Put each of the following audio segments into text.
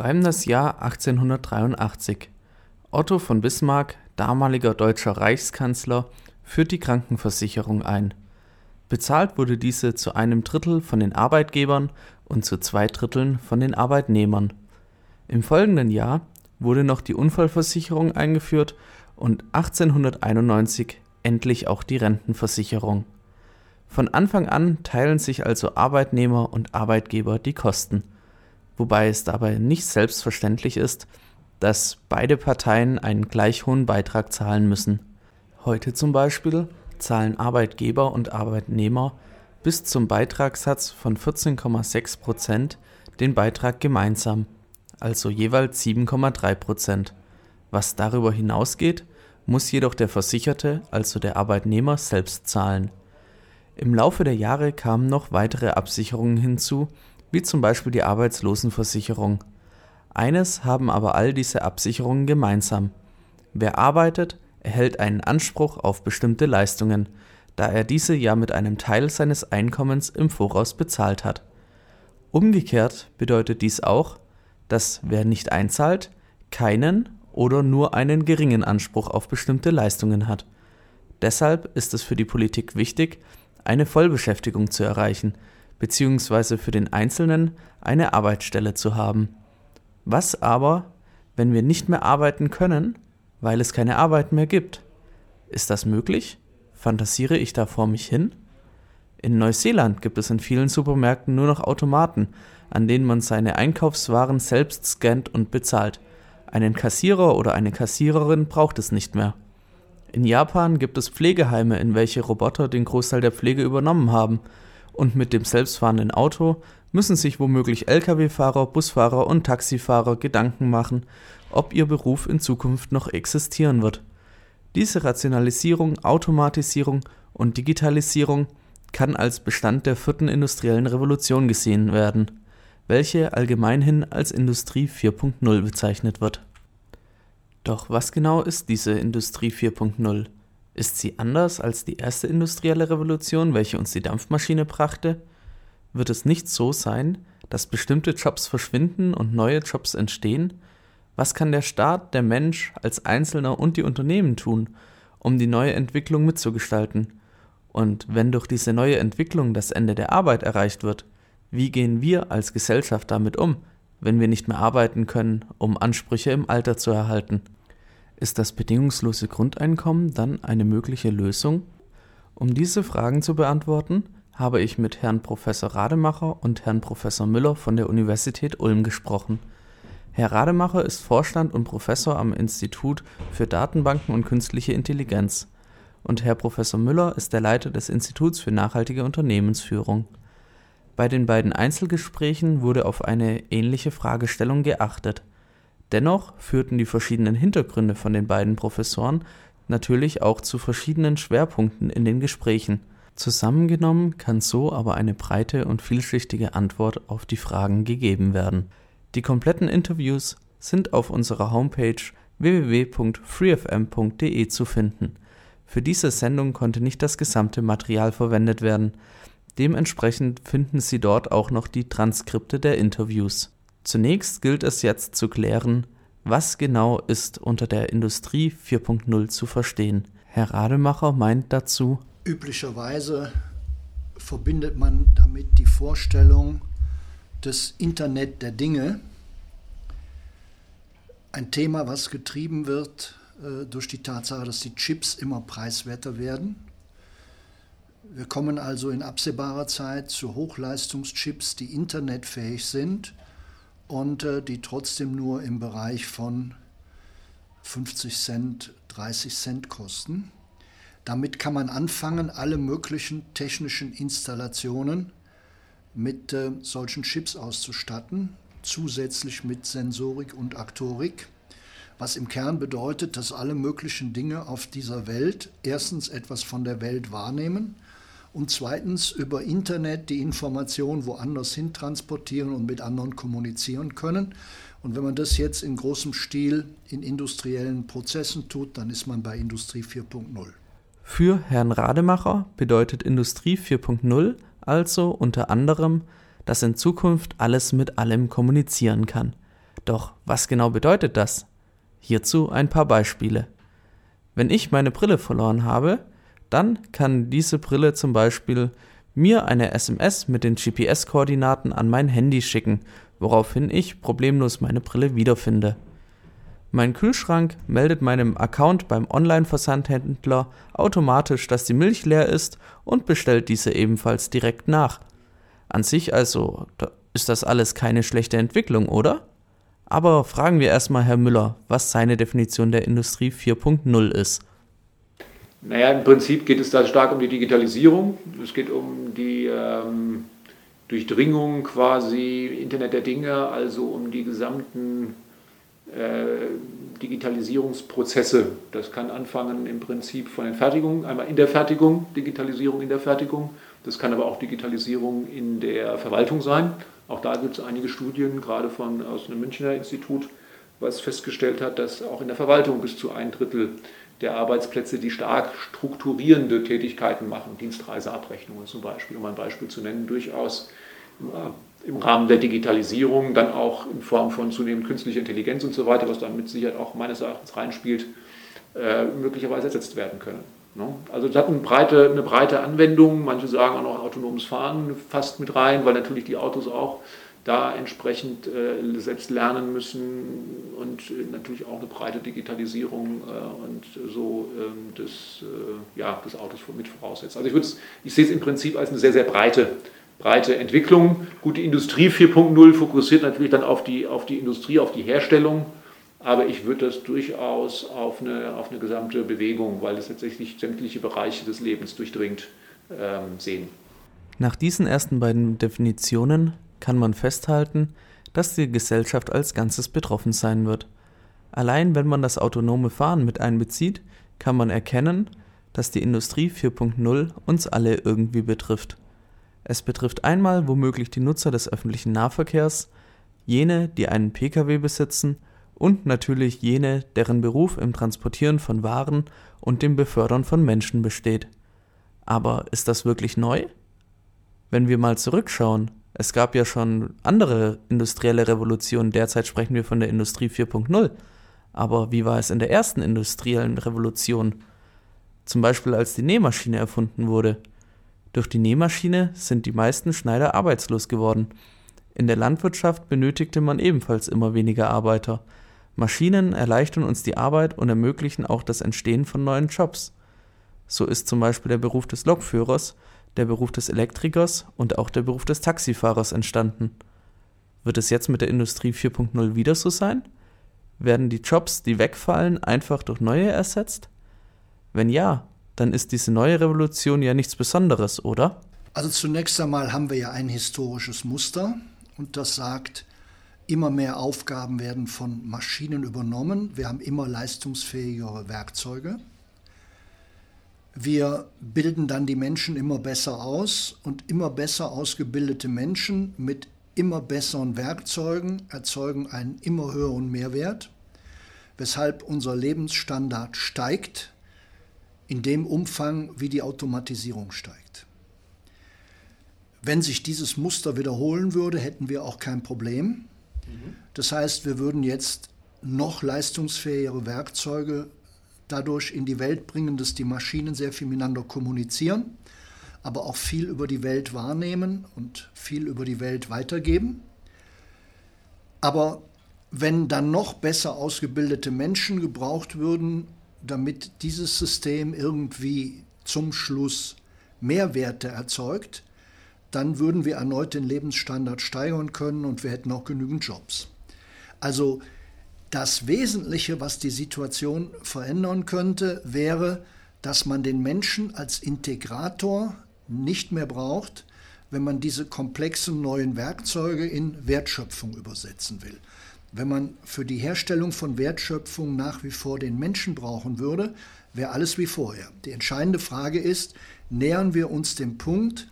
schreiben das Jahr 1883. Otto von Bismarck, damaliger deutscher Reichskanzler, führt die Krankenversicherung ein. Bezahlt wurde diese zu einem Drittel von den Arbeitgebern und zu zwei Dritteln von den Arbeitnehmern. Im folgenden Jahr wurde noch die Unfallversicherung eingeführt und 1891 endlich auch die Rentenversicherung. Von Anfang an teilen sich also Arbeitnehmer und Arbeitgeber die Kosten, wobei es dabei nicht selbstverständlich ist, dass beide Parteien einen gleich hohen Beitrag zahlen müssen. Heute zum Beispiel zahlen Arbeitgeber und Arbeitnehmer bis zum Beitragssatz von 14,6 Prozent den Beitrag gemeinsam, also jeweils 7,3 Prozent. Was darüber hinausgeht, muss jedoch der Versicherte, also der Arbeitnehmer, selbst zahlen. Im Laufe der Jahre kamen noch weitere Absicherungen hinzu, wie zum Beispiel die Arbeitslosenversicherung. Eines haben aber all diese Absicherungen gemeinsam. Wer arbeitet, erhält einen Anspruch auf bestimmte Leistungen, da er diese ja mit einem Teil seines Einkommens im Voraus bezahlt hat. Umgekehrt bedeutet dies auch, dass wer nicht einzahlt, keinen oder nur einen geringen Anspruch auf bestimmte Leistungen hat. Deshalb ist es für die Politik wichtig, eine Vollbeschäftigung zu erreichen, beziehungsweise für den Einzelnen eine Arbeitsstelle zu haben. Was aber, wenn wir nicht mehr arbeiten können, weil es keine Arbeit mehr gibt? Ist das möglich? Fantasiere ich da vor mich hin? In Neuseeland gibt es in vielen Supermärkten nur noch Automaten, an denen man seine Einkaufswaren selbst scannt und bezahlt. Einen Kassierer oder eine Kassiererin braucht es nicht mehr. In Japan gibt es Pflegeheime, in welche Roboter den Großteil der Pflege übernommen haben, und mit dem selbstfahrenden Auto müssen sich womöglich Lkw-Fahrer, Busfahrer und Taxifahrer Gedanken machen, ob ihr Beruf in Zukunft noch existieren wird. Diese Rationalisierung, Automatisierung und Digitalisierung kann als Bestand der vierten industriellen Revolution gesehen werden welche allgemeinhin als Industrie 4.0 bezeichnet wird. Doch was genau ist diese Industrie 4.0? Ist sie anders als die erste industrielle Revolution, welche uns die Dampfmaschine brachte? Wird es nicht so sein, dass bestimmte Jobs verschwinden und neue Jobs entstehen? Was kann der Staat, der Mensch als Einzelner und die Unternehmen tun, um die neue Entwicklung mitzugestalten? Und wenn durch diese neue Entwicklung das Ende der Arbeit erreicht wird, wie gehen wir als Gesellschaft damit um, wenn wir nicht mehr arbeiten können, um Ansprüche im Alter zu erhalten? Ist das bedingungslose Grundeinkommen dann eine mögliche Lösung? Um diese Fragen zu beantworten, habe ich mit Herrn Professor Rademacher und Herrn Professor Müller von der Universität Ulm gesprochen. Herr Rademacher ist Vorstand und Professor am Institut für Datenbanken und künstliche Intelligenz und Herr Professor Müller ist der Leiter des Instituts für nachhaltige Unternehmensführung. Bei den beiden Einzelgesprächen wurde auf eine ähnliche Fragestellung geachtet. Dennoch führten die verschiedenen Hintergründe von den beiden Professoren natürlich auch zu verschiedenen Schwerpunkten in den Gesprächen. Zusammengenommen kann so aber eine breite und vielschichtige Antwort auf die Fragen gegeben werden. Die kompletten Interviews sind auf unserer Homepage www.freefm.de zu finden. Für diese Sendung konnte nicht das gesamte Material verwendet werden, Dementsprechend finden Sie dort auch noch die Transkripte der Interviews. Zunächst gilt es jetzt zu klären, was genau ist unter der Industrie 4.0 zu verstehen. Herr Rademacher meint dazu, üblicherweise verbindet man damit die Vorstellung des Internet der Dinge, ein Thema, was getrieben wird äh, durch die Tatsache, dass die Chips immer preiswerter werden. Wir kommen also in absehbarer Zeit zu Hochleistungschips, die internetfähig sind und äh, die trotzdem nur im Bereich von 50 Cent, 30 Cent kosten. Damit kann man anfangen, alle möglichen technischen Installationen mit äh, solchen Chips auszustatten, zusätzlich mit Sensorik und Aktorik, was im Kern bedeutet, dass alle möglichen Dinge auf dieser Welt erstens etwas von der Welt wahrnehmen und zweitens über Internet die Information woanders hin transportieren und mit anderen kommunizieren können. Und wenn man das jetzt in großem Stil in industriellen Prozessen tut, dann ist man bei Industrie 4.0. Für Herrn Rademacher bedeutet Industrie 4.0 also unter anderem, dass in Zukunft alles mit allem kommunizieren kann. Doch was genau bedeutet das? Hierzu ein paar Beispiele. Wenn ich meine Brille verloren habe, dann kann diese Brille zum Beispiel mir eine SMS mit den GPS-Koordinaten an mein Handy schicken, woraufhin ich problemlos meine Brille wiederfinde. Mein Kühlschrank meldet meinem Account beim Online-Versandhändler automatisch, dass die Milch leer ist und bestellt diese ebenfalls direkt nach. An sich also ist das alles keine schlechte Entwicklung, oder? Aber fragen wir erstmal Herr Müller, was seine Definition der Industrie 4.0 ist. Naja, im Prinzip geht es da stark um die Digitalisierung. Es geht um die ähm, Durchdringung quasi Internet der Dinge, also um die gesamten äh, Digitalisierungsprozesse. Das kann anfangen im Prinzip von den Fertigungen, einmal in der Fertigung, Digitalisierung in der Fertigung. Das kann aber auch Digitalisierung in der Verwaltung sein. Auch da gibt es einige Studien, gerade von, aus einem Münchner Institut, was festgestellt hat, dass auch in der Verwaltung bis zu ein Drittel der Arbeitsplätze, die stark strukturierende Tätigkeiten machen, Dienstreiseabrechnungen zum Beispiel, um ein Beispiel zu nennen, durchaus im Rahmen der Digitalisierung, dann auch in Form von zunehmend künstlicher Intelligenz und so weiter, was dann mit Sicherheit auch meines Erachtens reinspielt, äh, möglicherweise ersetzt werden können. Ne? Also das hat eine breite, eine breite Anwendung. Manche sagen auch noch autonomes Fahren fast mit rein, weil natürlich die Autos auch da entsprechend äh, selbst lernen müssen und äh, natürlich auch eine breite Digitalisierung äh, und so ähm, des, äh, ja, des Autos mit voraussetzt. Also ich, ich sehe es im Prinzip als eine sehr, sehr breite, breite Entwicklung. Gut, die Industrie 4.0 fokussiert natürlich dann auf die, auf die Industrie, auf die Herstellung aber ich würde das durchaus auf eine, auf eine gesamte Bewegung, weil es tatsächlich sämtliche Bereiche des Lebens durchdringt, ähm, sehen. Nach diesen ersten beiden Definitionen kann man festhalten, dass die Gesellschaft als Ganzes betroffen sein wird. Allein wenn man das autonome Fahren mit einbezieht, kann man erkennen, dass die Industrie 4.0 uns alle irgendwie betrifft. Es betrifft einmal womöglich die Nutzer des öffentlichen Nahverkehrs, jene, die einen Pkw besitzen und natürlich jene, deren Beruf im Transportieren von Waren und dem Befördern von Menschen besteht. Aber ist das wirklich neu? Wenn wir mal zurückschauen, es gab ja schon andere industrielle Revolutionen, derzeit sprechen wir von der Industrie 4.0. Aber wie war es in der ersten industriellen Revolution? Zum Beispiel als die Nähmaschine erfunden wurde. Durch die Nähmaschine sind die meisten Schneider arbeitslos geworden. In der Landwirtschaft benötigte man ebenfalls immer weniger Arbeiter. Maschinen erleichtern uns die Arbeit und ermöglichen auch das Entstehen von neuen Jobs. So ist zum Beispiel der Beruf des Lokführers, der Beruf des Elektrikers und auch der Beruf des Taxifahrers entstanden. Wird es jetzt mit der Industrie 4.0 wieder so sein? Werden die Jobs, die wegfallen, einfach durch neue ersetzt? Wenn ja, dann ist diese neue Revolution ja nichts Besonderes, oder? Also zunächst einmal haben wir ja ein historisches Muster und das sagt, Immer mehr Aufgaben werden von Maschinen übernommen. Wir haben immer leistungsfähigere Werkzeuge. Wir bilden dann die Menschen immer besser aus und immer besser ausgebildete Menschen mit immer besseren Werkzeugen erzeugen einen immer höheren Mehrwert, weshalb unser Lebensstandard steigt in dem Umfang, wie die Automatisierung steigt. Wenn sich dieses Muster wiederholen würde, hätten wir auch kein Problem. Das heißt, wir würden jetzt noch leistungsfähigere Werkzeuge dadurch in die Welt bringen, dass die Maschinen sehr viel miteinander kommunizieren, aber auch viel über die Welt wahrnehmen und viel über die Welt weitergeben. Aber wenn dann noch besser ausgebildete Menschen gebraucht würden, damit dieses System irgendwie zum Schluss Mehrwerte erzeugt, dann würden wir erneut den Lebensstandard steigern können und wir hätten auch genügend Jobs. Also das Wesentliche, was die Situation verändern könnte, wäre, dass man den Menschen als Integrator nicht mehr braucht, wenn man diese komplexen neuen Werkzeuge in Wertschöpfung übersetzen will. Wenn man für die Herstellung von Wertschöpfung nach wie vor den Menschen brauchen würde, wäre alles wie vorher. Die entscheidende Frage ist, nähern wir uns dem Punkt,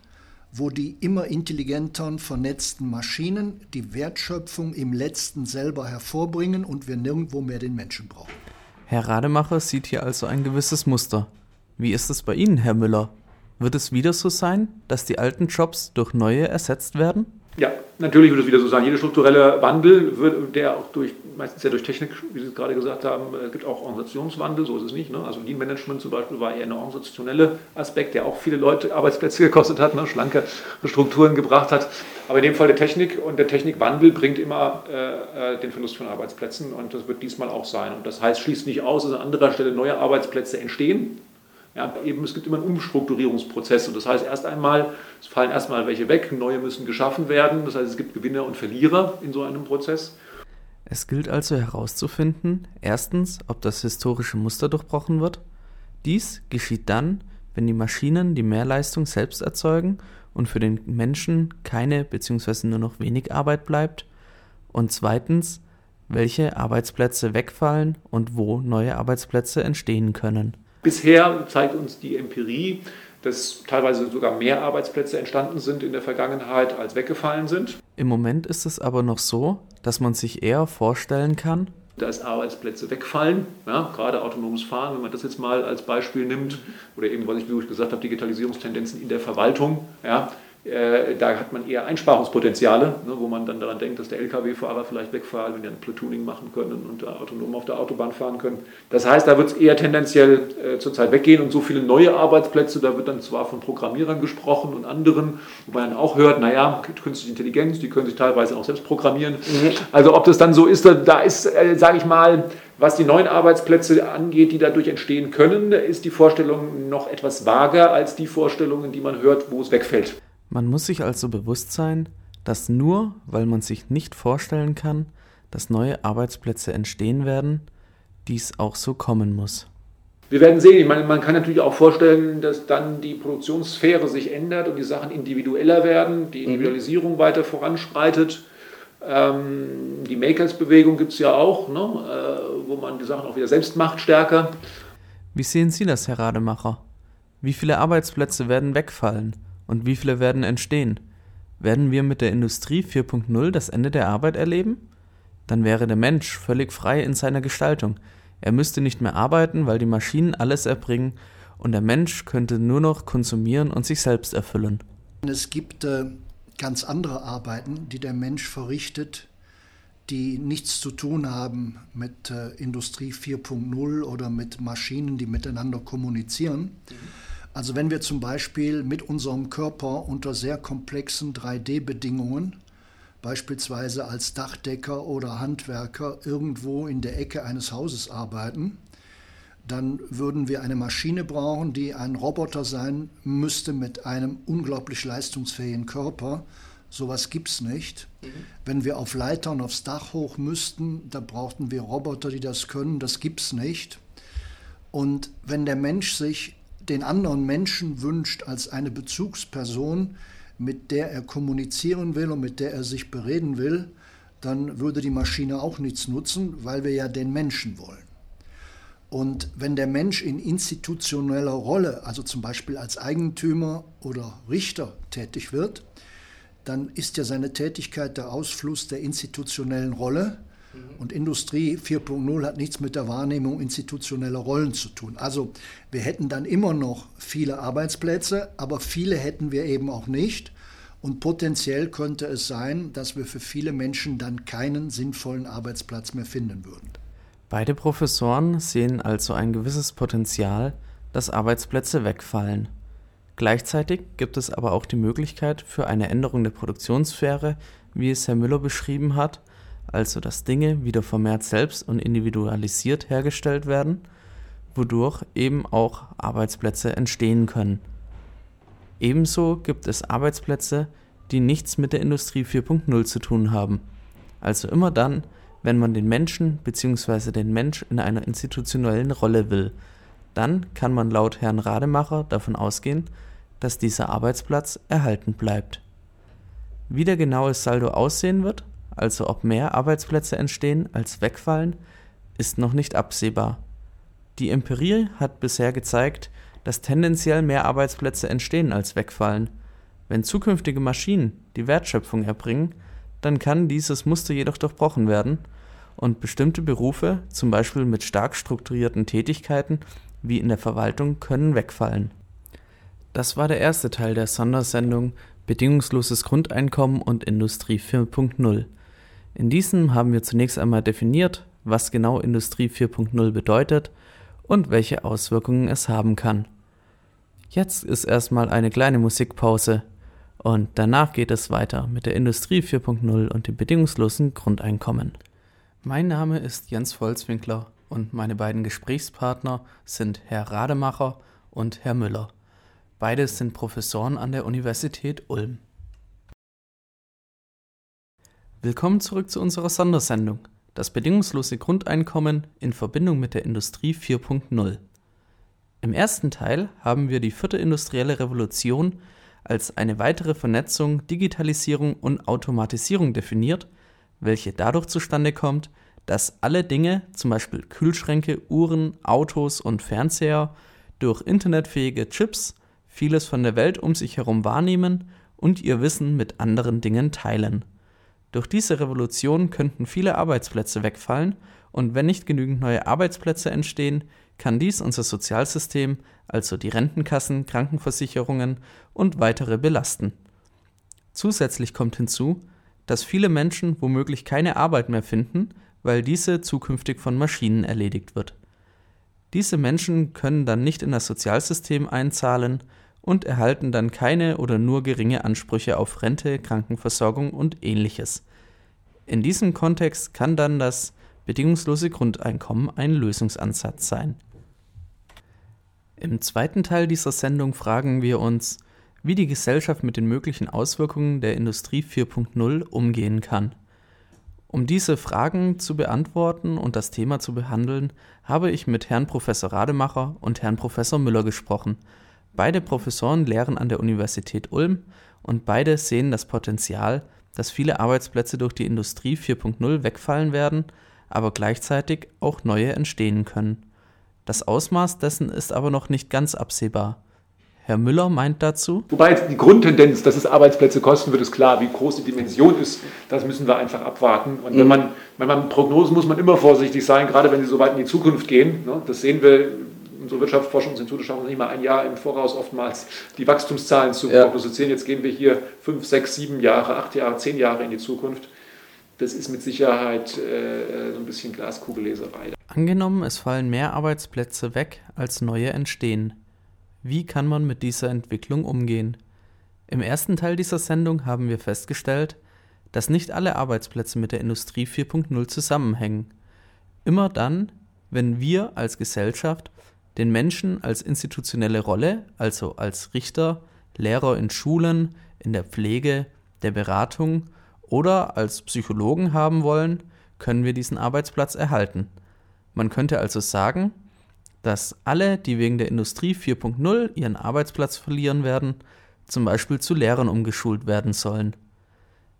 wo die immer intelligenteren vernetzten Maschinen die Wertschöpfung im letzten selber hervorbringen und wir nirgendwo mehr den Menschen brauchen. Herr Rademacher sieht hier also ein gewisses Muster. Wie ist es bei Ihnen, Herr Müller? Wird es wieder so sein, dass die alten Jobs durch neue ersetzt werden? Ja, natürlich würde es wieder so sein. Jeder strukturelle Wandel, wird, der auch durch, meistens ja durch Technik, wie Sie es gerade gesagt haben, es äh, gibt auch Organisationswandel, so ist es nicht. Ne? Also Lean Management zum Beispiel war eher ein organisationeller Aspekt, der auch viele Leute Arbeitsplätze gekostet hat, ne? schlanke Strukturen gebracht hat. Aber in dem Fall der Technik und der Technikwandel bringt immer äh, äh, den Verlust von Arbeitsplätzen und das wird diesmal auch sein. Und das heißt, schließt nicht aus, dass an anderer Stelle neue Arbeitsplätze entstehen ja, eben, es gibt immer einen Umstrukturierungsprozess und das heißt erst einmal, es fallen erstmal welche weg, neue müssen geschaffen werden. Das heißt, es gibt Gewinner und Verlierer in so einem Prozess. Es gilt also herauszufinden, erstens, ob das historische Muster durchbrochen wird. Dies geschieht dann, wenn die Maschinen die Mehrleistung selbst erzeugen und für den Menschen keine bzw. nur noch wenig Arbeit bleibt. Und zweitens, welche Arbeitsplätze wegfallen und wo neue Arbeitsplätze entstehen können. Bisher zeigt uns die Empirie, dass teilweise sogar mehr Arbeitsplätze entstanden sind in der Vergangenheit, als weggefallen sind. Im Moment ist es aber noch so, dass man sich eher vorstellen kann, dass Arbeitsplätze wegfallen, ja, gerade autonomes Fahren, wenn man das jetzt mal als Beispiel nimmt, oder eben, was ich, wie gesagt habe, Digitalisierungstendenzen in der Verwaltung, ja, da hat man eher Einsparungspotenziale, ne, wo man dann daran denkt, dass der Lkw-Fahrer vielleicht wegfahren, wenn die ein Platooning machen können und autonom auf der Autobahn fahren können. Das heißt, da wird es eher tendenziell äh, zurzeit weggehen und so viele neue Arbeitsplätze, da wird dann zwar von Programmierern gesprochen und anderen, wo man dann auch hört, naja, künstliche Intelligenz, die können sich teilweise auch selbst programmieren. Mhm. Also ob das dann so ist, da ist, äh, sage ich mal, was die neuen Arbeitsplätze angeht, die dadurch entstehen können, ist die Vorstellung noch etwas vager als die Vorstellungen, die man hört, wo es wegfällt. Man muss sich also bewusst sein, dass nur weil man sich nicht vorstellen kann, dass neue Arbeitsplätze entstehen werden, dies auch so kommen muss. Wir werden sehen, ich meine, man kann natürlich auch vorstellen, dass dann die Produktionssphäre sich ändert und die Sachen individueller werden, die mhm. Individualisierung mhm. weiter voranschreitet. Ähm, die Makers-Bewegung gibt es ja auch, ne, äh, wo man die Sachen auch wieder selbst macht, stärker. Wie sehen Sie das, Herr Rademacher? Wie viele Arbeitsplätze werden wegfallen? Und wie viele werden entstehen? Werden wir mit der Industrie 4.0 das Ende der Arbeit erleben? Dann wäre der Mensch völlig frei in seiner Gestaltung. Er müsste nicht mehr arbeiten, weil die Maschinen alles erbringen und der Mensch könnte nur noch konsumieren und sich selbst erfüllen. Es gibt äh, ganz andere Arbeiten, die der Mensch verrichtet, die nichts zu tun haben mit äh, Industrie 4.0 oder mit Maschinen, die miteinander kommunizieren. Mhm also wenn wir zum Beispiel mit unserem Körper unter sehr komplexen 3D-Bedingungen, beispielsweise als Dachdecker oder Handwerker, irgendwo in der Ecke eines Hauses arbeiten, dann würden wir eine Maschine brauchen, die ein Roboter sein müsste mit einem unglaublich leistungsfähigen Körper. Sowas gibt es nicht. Mhm. Wenn wir auf Leitern aufs Dach hoch müssten, da brauchten wir Roboter, die das können. Das gibt es nicht. Und wenn der Mensch sich den anderen Menschen wünscht als eine Bezugsperson, mit der er kommunizieren will und mit der er sich bereden will, dann würde die Maschine auch nichts nutzen, weil wir ja den Menschen wollen. Und wenn der Mensch in institutioneller Rolle, also zum Beispiel als Eigentümer oder Richter tätig wird, dann ist ja seine Tätigkeit der Ausfluss der institutionellen Rolle und Industrie 4.0 hat nichts mit der Wahrnehmung institutioneller Rollen zu tun. Also wir hätten dann immer noch viele Arbeitsplätze, aber viele hätten wir eben auch nicht. Und potenziell könnte es sein, dass wir für viele Menschen dann keinen sinnvollen Arbeitsplatz mehr finden würden. Beide Professoren sehen also ein gewisses Potenzial, dass Arbeitsplätze wegfallen. Gleichzeitig gibt es aber auch die Möglichkeit für eine Änderung der Produktionssphäre, wie es Herr Müller beschrieben hat, also dass Dinge wieder vermehrt selbst und individualisiert hergestellt werden, wodurch eben auch Arbeitsplätze entstehen können. Ebenso gibt es Arbeitsplätze, die nichts mit der Industrie 4.0 zu tun haben. Also immer dann, wenn man den Menschen bzw. den Mensch in einer institutionellen Rolle will, dann kann man laut Herrn Rademacher davon ausgehen, dass dieser Arbeitsplatz erhalten bleibt. Wie der genaue Saldo aussehen wird, also ob mehr Arbeitsplätze entstehen als wegfallen, ist noch nicht absehbar. Die Empirie hat bisher gezeigt, dass tendenziell mehr Arbeitsplätze entstehen als wegfallen. Wenn zukünftige Maschinen die Wertschöpfung erbringen, dann kann dieses Muster jedoch durchbrochen werden und bestimmte Berufe, zum Beispiel mit stark strukturierten Tätigkeiten wie in der Verwaltung, können wegfallen. Das war der erste Teil der Sondersendung bedingungsloses Grundeinkommen und Industrie 4.0. In diesem haben wir zunächst einmal definiert, was genau Industrie 4.0 bedeutet und welche Auswirkungen es haben kann. Jetzt ist erstmal eine kleine Musikpause und danach geht es weiter mit der Industrie 4.0 und dem bedingungslosen Grundeinkommen. Mein Name ist Jens Volzwinkler und meine beiden Gesprächspartner sind Herr Rademacher und Herr Müller. Beide sind Professoren an der Universität Ulm. Willkommen zurück zu unserer Sondersendung, das bedingungslose Grundeinkommen in Verbindung mit der Industrie 4.0. Im ersten Teil haben wir die vierte industrielle Revolution als eine weitere Vernetzung, Digitalisierung und Automatisierung definiert, welche dadurch zustande kommt, dass alle Dinge, zum Beispiel Kühlschränke, Uhren, Autos und Fernseher, durch internetfähige Chips vieles von der Welt um sich herum wahrnehmen und ihr Wissen mit anderen Dingen teilen. Durch diese Revolution könnten viele Arbeitsplätze wegfallen und wenn nicht genügend neue Arbeitsplätze entstehen, kann dies unser Sozialsystem, also die Rentenkassen, Krankenversicherungen und weitere belasten. Zusätzlich kommt hinzu, dass viele Menschen womöglich keine Arbeit mehr finden, weil diese zukünftig von Maschinen erledigt wird. Diese Menschen können dann nicht in das Sozialsystem einzahlen und erhalten dann keine oder nur geringe Ansprüche auf Rente, Krankenversorgung und ähnliches. In diesem Kontext kann dann das bedingungslose Grundeinkommen ein Lösungsansatz sein. Im zweiten Teil dieser Sendung fragen wir uns, wie die Gesellschaft mit den möglichen Auswirkungen der Industrie 4.0 umgehen kann. Um diese Fragen zu beantworten und das Thema zu behandeln, habe ich mit Herrn Professor Rademacher und Herrn Professor Müller gesprochen. Beide Professoren lehren an der Universität Ulm und beide sehen das Potenzial, dass viele Arbeitsplätze durch die Industrie 4.0 wegfallen werden, aber gleichzeitig auch neue entstehen können. Das Ausmaß dessen ist aber noch nicht ganz absehbar. Herr Müller meint dazu. Wobei die Grundtendenz, dass es Arbeitsplätze kosten wird, ist klar. Wie groß die Dimension ist, das müssen wir einfach abwarten. Und wenn mhm. man, wenn man Prognosen muss man immer vorsichtig sein, gerade wenn sie so weit in die Zukunft gehen. Ne? Das sehen wir unsere Wirtschaftsforschungsinstitute schaffen nicht mal ein Jahr im Voraus oftmals die Wachstumszahlen zu ja. prognostizieren. Jetzt gehen wir hier fünf, sechs, sieben Jahre, acht Jahre, zehn Jahre in die Zukunft. Das ist mit Sicherheit äh, so ein bisschen Glaskugelleserei. Angenommen, es fallen mehr Arbeitsplätze weg, als neue entstehen. Wie kann man mit dieser Entwicklung umgehen? Im ersten Teil dieser Sendung haben wir festgestellt, dass nicht alle Arbeitsplätze mit der Industrie 4.0 zusammenhängen. Immer dann, wenn wir als Gesellschaft den Menschen als institutionelle Rolle, also als Richter, Lehrer in Schulen, in der Pflege, der Beratung oder als Psychologen haben wollen, können wir diesen Arbeitsplatz erhalten. Man könnte also sagen, dass alle, die wegen der Industrie 4.0 ihren Arbeitsplatz verlieren werden, zum Beispiel zu Lehrern umgeschult werden sollen.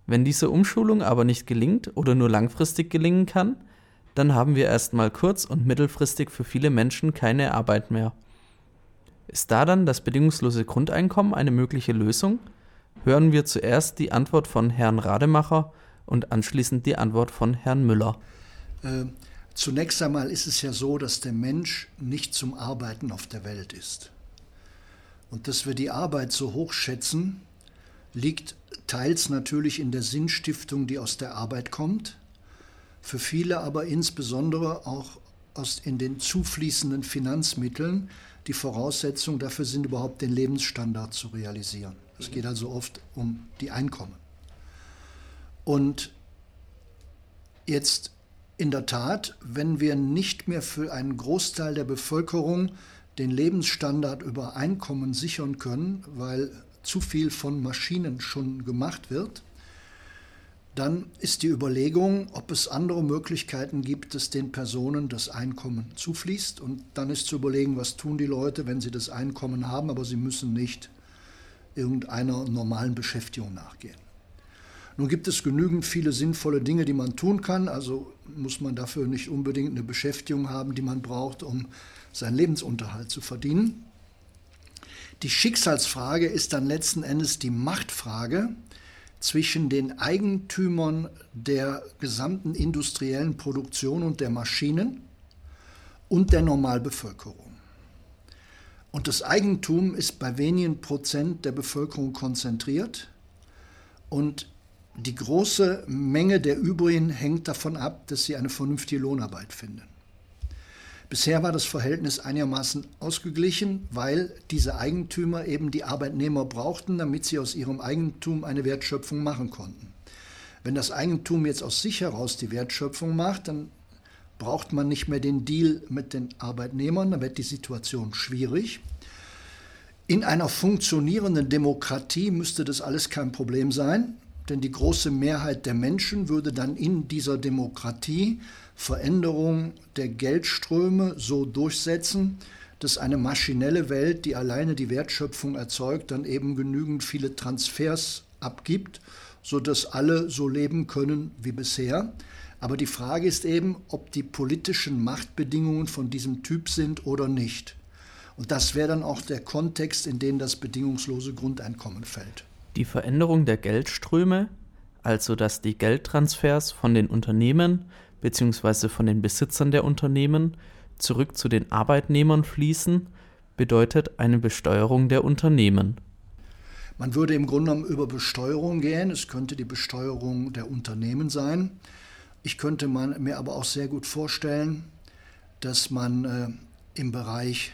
Wenn diese Umschulung aber nicht gelingt oder nur langfristig gelingen kann, dann haben wir erstmal kurz- und mittelfristig für viele Menschen keine Arbeit mehr. Ist da dann das bedingungslose Grundeinkommen eine mögliche Lösung? Hören wir zuerst die Antwort von Herrn Rademacher und anschließend die Antwort von Herrn Müller. Äh, Zunächst einmal ist es ja so, dass der Mensch nicht zum Arbeiten auf der Welt ist. Und dass wir die Arbeit so hoch schätzen, liegt teils natürlich in der Sinnstiftung, die aus der Arbeit kommt, für viele aber insbesondere auch aus, in den zufließenden Finanzmitteln, die Voraussetzung dafür sind, überhaupt den Lebensstandard zu realisieren. Es geht also oft um die Einkommen. Und jetzt in der Tat, wenn wir nicht mehr für einen Großteil der Bevölkerung den Lebensstandard über Einkommen sichern können, weil zu viel von Maschinen schon gemacht wird, dann ist die Überlegung, ob es andere Möglichkeiten gibt, dass den Personen das Einkommen zufließt. Und dann ist zu überlegen, was tun die Leute, wenn sie das Einkommen haben, aber sie müssen nicht irgendeiner normalen Beschäftigung nachgehen. Nun gibt es genügend viele sinnvolle Dinge, die man tun kann. Also muss man dafür nicht unbedingt eine Beschäftigung haben, die man braucht, um seinen Lebensunterhalt zu verdienen. Die Schicksalsfrage ist dann letzten Endes die Machtfrage zwischen den Eigentümern der gesamten industriellen Produktion und der Maschinen und der Normalbevölkerung. Und das Eigentum ist bei wenigen Prozent der Bevölkerung konzentriert Und die große Menge der übrigen hängt davon ab, dass sie eine vernünftige Lohnarbeit finden. Bisher war das Verhältnis einigermaßen ausgeglichen, weil diese Eigentümer eben die Arbeitnehmer brauchten, damit sie aus ihrem Eigentum eine Wertschöpfung machen konnten. Wenn das Eigentum jetzt aus sich heraus die Wertschöpfung macht, dann braucht man nicht mehr den Deal mit den Arbeitnehmern, dann wird die Situation schwierig. In einer funktionierenden Demokratie müsste das alles kein Problem sein, denn die große Mehrheit der Menschen würde dann in dieser Demokratie Veränderung der Geldströme so durchsetzen, dass eine maschinelle Welt, die alleine die Wertschöpfung erzeugt, dann eben genügend viele Transfers abgibt, sodass alle so leben können wie bisher. Aber die Frage ist eben, ob die politischen Machtbedingungen von diesem Typ sind oder nicht. Und das wäre dann auch der Kontext, in den das bedingungslose Grundeinkommen fällt. Die Veränderung der Geldströme, also dass die Geldtransfers von den Unternehmen bzw. von den Besitzern der Unternehmen zurück zu den Arbeitnehmern fließen, bedeutet eine Besteuerung der Unternehmen. Man würde im Grunde genommen über Besteuerung gehen. Es könnte die Besteuerung der Unternehmen sein. Ich könnte mir aber auch sehr gut vorstellen, dass man äh, im Bereich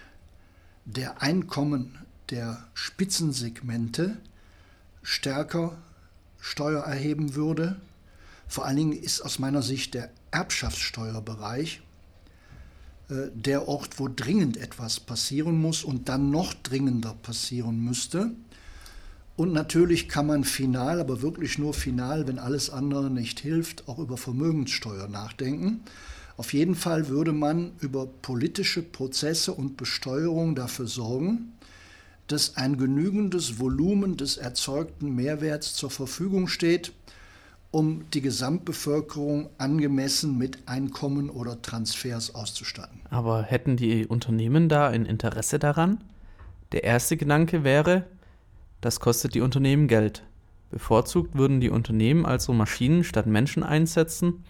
der Einkommen der Spitzensegmente stärker Steuer erheben würde. Vor allen Dingen ist aus meiner Sicht der Erbschaftssteuerbereich äh, der Ort, wo dringend etwas passieren muss und dann noch dringender passieren müsste. Und natürlich kann man final, aber wirklich nur final, wenn alles andere nicht hilft, auch über Vermögenssteuer nachdenken. Auf jeden Fall würde man über politische Prozesse und Besteuerung dafür sorgen, dass ein genügendes Volumen des erzeugten Mehrwerts zur Verfügung steht, um die Gesamtbevölkerung angemessen mit Einkommen oder Transfers auszustatten. Aber hätten die Unternehmen da ein Interesse daran? Der erste Gedanke wäre, das kostet die Unternehmen Geld. Bevorzugt würden die Unternehmen also Maschinen statt Menschen einsetzen